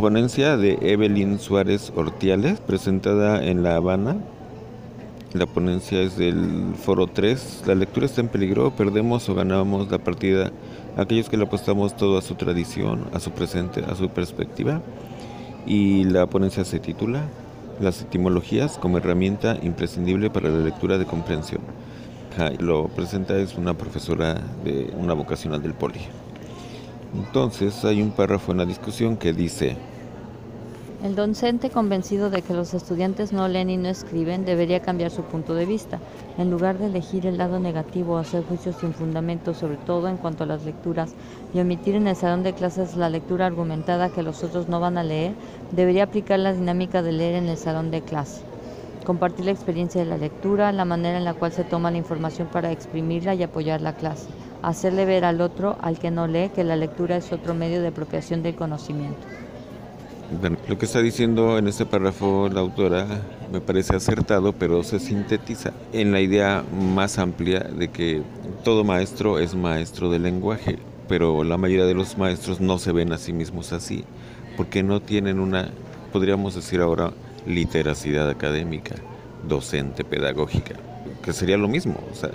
ponencia de Evelyn Suárez Ortiales, presentada en La Habana. La ponencia es del Foro 3. La lectura está en peligro, perdemos o ganamos la partida aquellos que le apostamos todo a su tradición, a su presente, a su perspectiva. Y la ponencia se titula Las etimologías como herramienta imprescindible para la lectura de comprensión. Lo presenta es una profesora de una vocacional del Poli. Entonces hay un párrafo en la discusión que dice, el docente convencido de que los estudiantes no leen y no escriben debería cambiar su punto de vista. En lugar de elegir el lado negativo o hacer juicios sin fundamento, sobre todo en cuanto a las lecturas, y omitir en el salón de clases la lectura argumentada que los otros no van a leer, debería aplicar la dinámica de leer en el salón de clase. Compartir la experiencia de la lectura, la manera en la cual se toma la información para exprimirla y apoyar la clase. Hacerle ver al otro, al que no lee, que la lectura es otro medio de apropiación del conocimiento. Lo que está diciendo en este párrafo la autora me parece acertado, pero se sintetiza en la idea más amplia de que todo maestro es maestro del lenguaje, pero la mayoría de los maestros no se ven a sí mismos así, porque no tienen una, podríamos decir ahora, literacidad académica, docente, pedagógica, que sería lo mismo, o sea,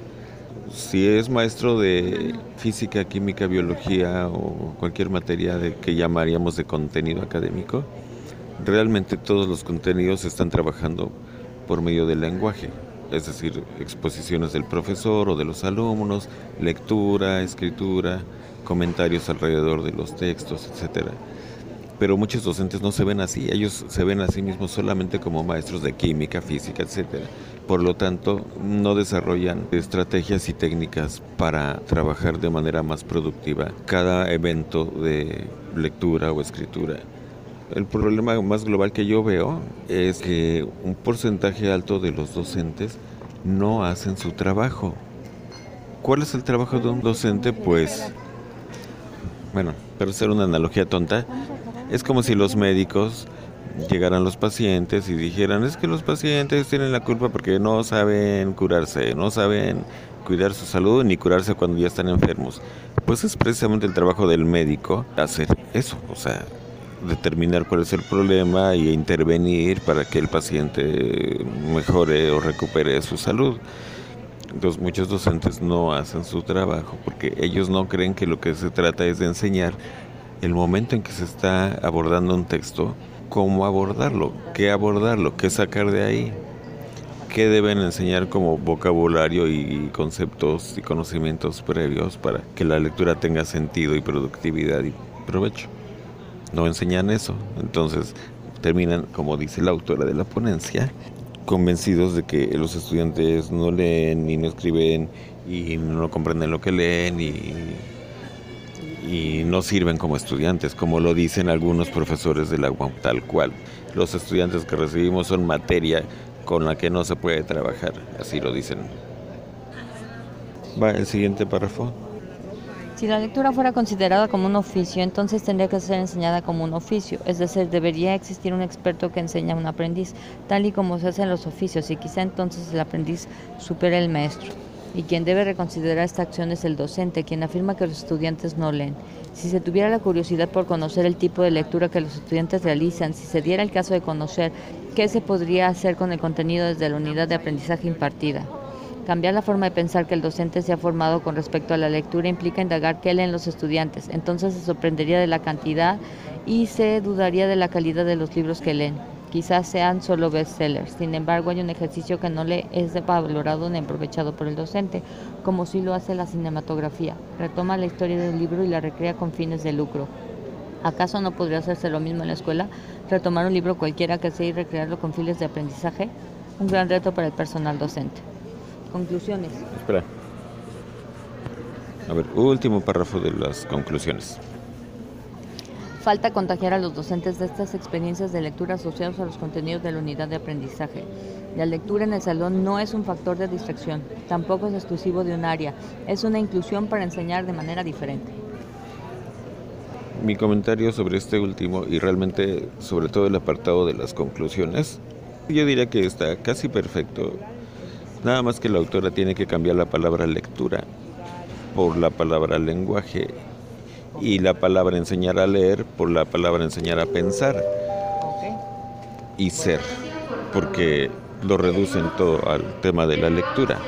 si es maestro de física, química, biología o cualquier materia que llamaríamos de contenido académico, realmente todos los contenidos están trabajando por medio del lenguaje, es decir, exposiciones del profesor o de los alumnos, lectura, escritura, comentarios alrededor de los textos, etcétera pero muchos docentes no se ven así, ellos se ven a sí mismos solamente como maestros de química, física, etcétera. Por lo tanto, no desarrollan estrategias y técnicas para trabajar de manera más productiva cada evento de lectura o escritura. El problema más global que yo veo es que un porcentaje alto de los docentes no hacen su trabajo. ¿Cuál es el trabajo de un docente? Pues, bueno, para hacer una analogía tonta, es como si los médicos llegaran los pacientes y dijeran, es que los pacientes tienen la culpa porque no saben curarse, no saben cuidar su salud ni curarse cuando ya están enfermos. Pues es precisamente el trabajo del médico hacer eso, o sea, determinar cuál es el problema y intervenir para que el paciente mejore o recupere su salud. Entonces muchos docentes no hacen su trabajo porque ellos no creen que lo que se trata es de enseñar el momento en que se está abordando un texto, cómo abordarlo, qué abordarlo, qué sacar de ahí, qué deben enseñar como vocabulario y conceptos y conocimientos previos para que la lectura tenga sentido y productividad y provecho. No enseñan eso, entonces terminan, como dice la autora de la ponencia, convencidos de que los estudiantes no leen ni no escriben y no comprenden lo que leen y y no sirven como estudiantes, como lo dicen algunos profesores de la UAM, tal cual. Los estudiantes que recibimos son materia con la que no se puede trabajar, así lo dicen. Va el siguiente párrafo. Si la lectura fuera considerada como un oficio, entonces tendría que ser enseñada como un oficio, es decir, debería existir un experto que enseña a un aprendiz, tal y como se hacen los oficios, y quizá entonces el aprendiz supere al maestro y quien debe reconsiderar esta acción es el docente, quien afirma que los estudiantes no leen. Si se tuviera la curiosidad por conocer el tipo de lectura que los estudiantes realizan, si se diera el caso de conocer qué se podría hacer con el contenido desde la unidad de aprendizaje impartida. Cambiar la forma de pensar que el docente se ha formado con respecto a la lectura implica indagar qué leen los estudiantes. Entonces se sorprendería de la cantidad y se dudaría de la calidad de los libros que leen quizás sean solo bestsellers. Sin embargo, hay un ejercicio que no le es valorado ni aprovechado por el docente, como si lo hace la cinematografía. Retoma la historia del libro y la recrea con fines de lucro. ¿Acaso no podría hacerse lo mismo en la escuela? Retomar un libro cualquiera que sea y recrearlo con fines de aprendizaje. Un gran reto para el personal docente. Conclusiones. Espera. A ver, último párrafo de las conclusiones. Falta contagiar a los docentes de estas experiencias de lectura asociadas a los contenidos de la unidad de aprendizaje. La lectura en el salón no es un factor de distracción, tampoco es exclusivo de un área, es una inclusión para enseñar de manera diferente. Mi comentario sobre este último y realmente sobre todo el apartado de las conclusiones, yo diría que está casi perfecto. Nada más que la autora tiene que cambiar la palabra lectura por la palabra lenguaje y la palabra enseñar a leer por la palabra enseñar a pensar y ser, porque lo reducen todo al tema de la lectura.